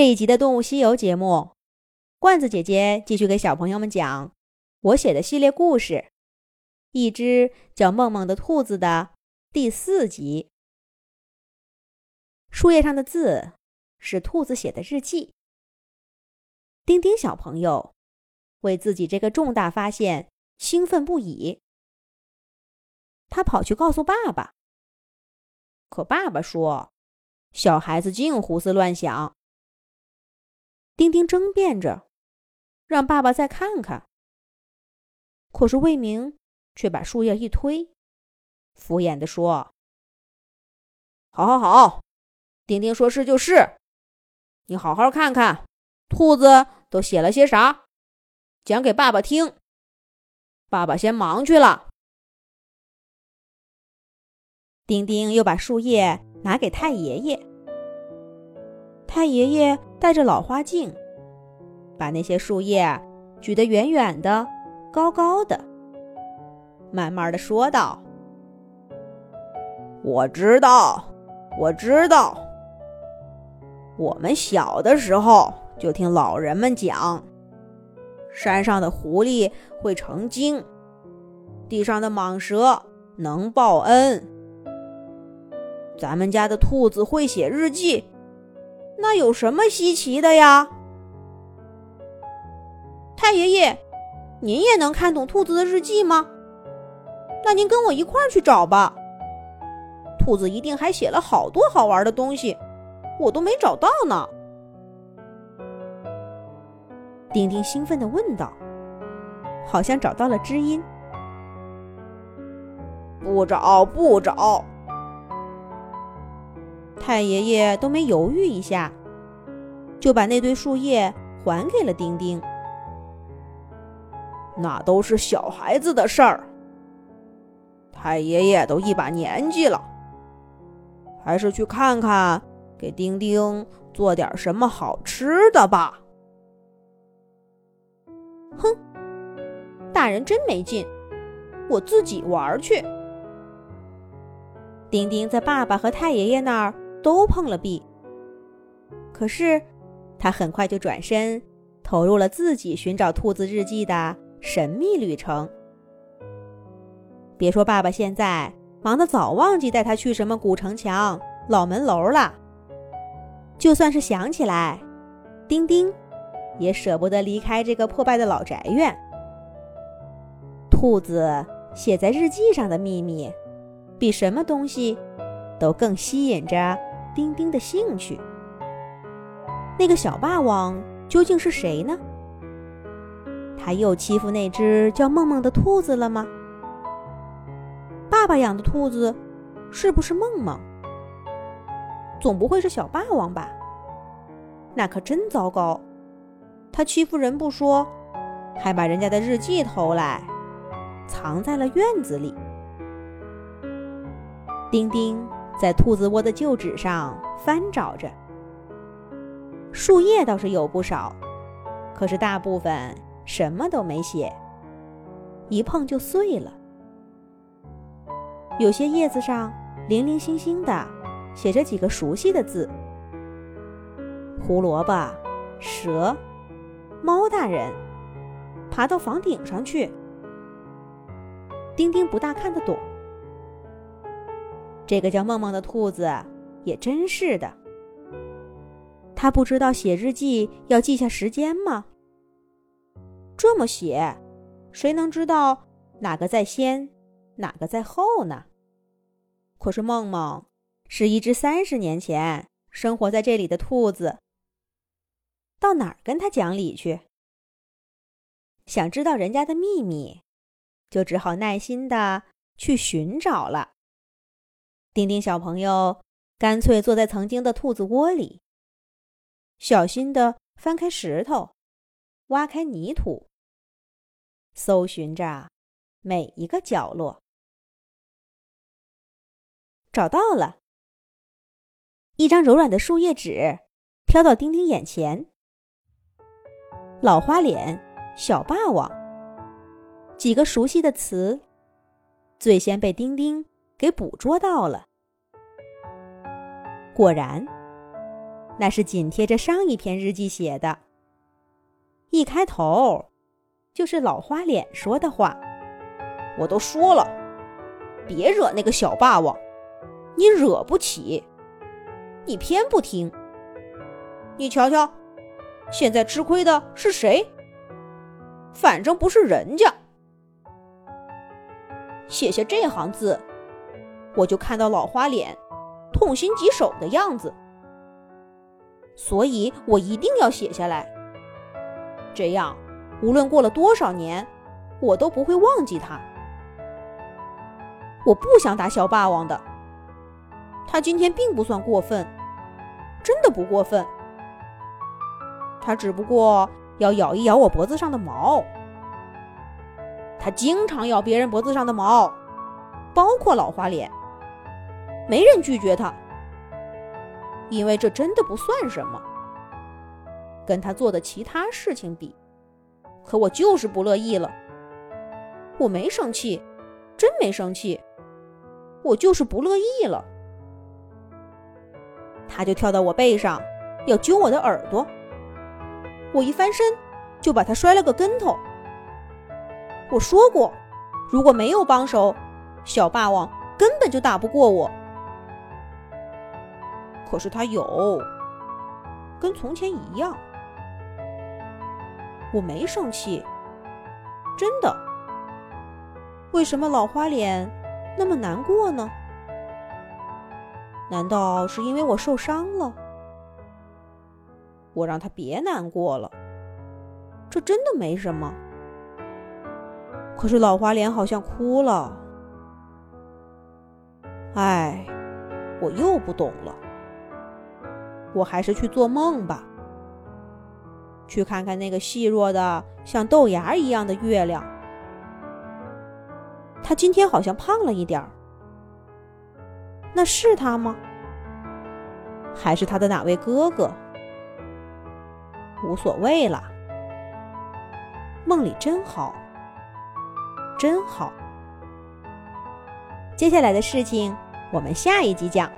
这一集的《动物西游》节目，罐子姐姐继续给小朋友们讲我写的系列故事《一只叫梦梦的兔子》的第四集。树叶上的字是兔子写的日记。丁丁小朋友为自己这个重大发现兴奋不已，他跑去告诉爸爸。可爸爸说：“小孩子净胡思乱想。”丁丁争辩着，让爸爸再看看。可是魏明却把树叶一推，敷衍地说：“好好好，丁丁说是就是，你好好看看，兔子都写了些啥，讲给爸爸听。爸爸先忙去了。”丁丁又把树叶拿给太爷爷。太爷爷戴着老花镜，把那些树叶举得远远的、高高的，慢慢的说道：“我知道，我知道。我们小的时候就听老人们讲，山上的狐狸会成精，地上的蟒蛇能报恩，咱们家的兔子会写日记。”那有什么稀奇的呀？太爷爷，您也能看懂兔子的日记吗？那您跟我一块儿去找吧。兔子一定还写了好多好玩的东西，我都没找到呢。丁丁兴奋地问道，好像找到了知音。不找，不找。太爷爷都没犹豫一下，就把那堆树叶还给了丁丁。那都是小孩子的事儿。太爷爷都一把年纪了，还是去看看，给丁丁做点什么好吃的吧。哼，大人真没劲，我自己玩去。丁丁在爸爸和太爷爷那儿。都碰了壁，可是他很快就转身，投入了自己寻找兔子日记的神秘旅程。别说爸爸现在忙得早忘记带他去什么古城墙、老门楼了，就算是想起来，丁丁也舍不得离开这个破败的老宅院。兔子写在日记上的秘密，比什么东西都更吸引着。丁丁的兴趣，那个小霸王究竟是谁呢？他又欺负那只叫梦梦的兔子了吗？爸爸养的兔子是不是梦梦？总不会是小霸王吧？那可真糟糕！他欺负人不说，还把人家的日记偷来，藏在了院子里。丁丁。在兔子窝的旧纸上翻找着，树叶倒是有不少，可是大部分什么都没写，一碰就碎了。有些叶子上零零星星的写着几个熟悉的字：胡萝卜、蛇、猫大人，爬到房顶上去。丁丁不大看得懂。这个叫梦梦的兔子也真是的，他不知道写日记要记下时间吗？这么写，谁能知道哪个在先，哪个在后呢？可是梦梦是一只三十年前生活在这里的兔子，到哪儿跟他讲理去？想知道人家的秘密，就只好耐心的去寻找了。丁丁小朋友干脆坐在曾经的兔子窝里，小心地翻开石头，挖开泥土，搜寻着每一个角落。找到了，一张柔软的树叶纸飘到丁丁眼前。老花脸、小霸王，几个熟悉的词，最先被丁丁。给捕捉到了。果然，那是紧贴着上一篇日记写的。一开头，就是老花脸说的话：“我都说了，别惹那个小霸王，你惹不起，你偏不听。你瞧瞧，现在吃亏的是谁？反正不是人家。”写下这行字，我就看到老花脸痛心疾首的样子，所以我一定要写下来。这样，无论过了多少年，我都不会忘记他。我不想打小霸王的，他今天并不算过分，真的不过分。他只不过要咬一咬我脖子上的毛。他经常咬别人脖子上的毛，包括老花脸。没人拒绝他，因为这真的不算什么。跟他做的其他事情比，可我就是不乐意了。我没生气，真没生气，我就是不乐意了。他就跳到我背上，要揪我的耳朵。我一翻身，就把他摔了个跟头。我说过，如果没有帮手，小霸王根本就打不过我。可是他有，跟从前一样。我没生气，真的。为什么老花脸那么难过呢？难道是因为我受伤了？我让他别难过了，这真的没什么。可是老花脸好像哭了，唉，我又不懂了。我还是去做梦吧，去看看那个细弱的像豆芽一样的月亮。他今天好像胖了一点儿，那是他吗？还是他的哪位哥哥？无所谓了，梦里真好。真好。接下来的事情，我们下一集讲。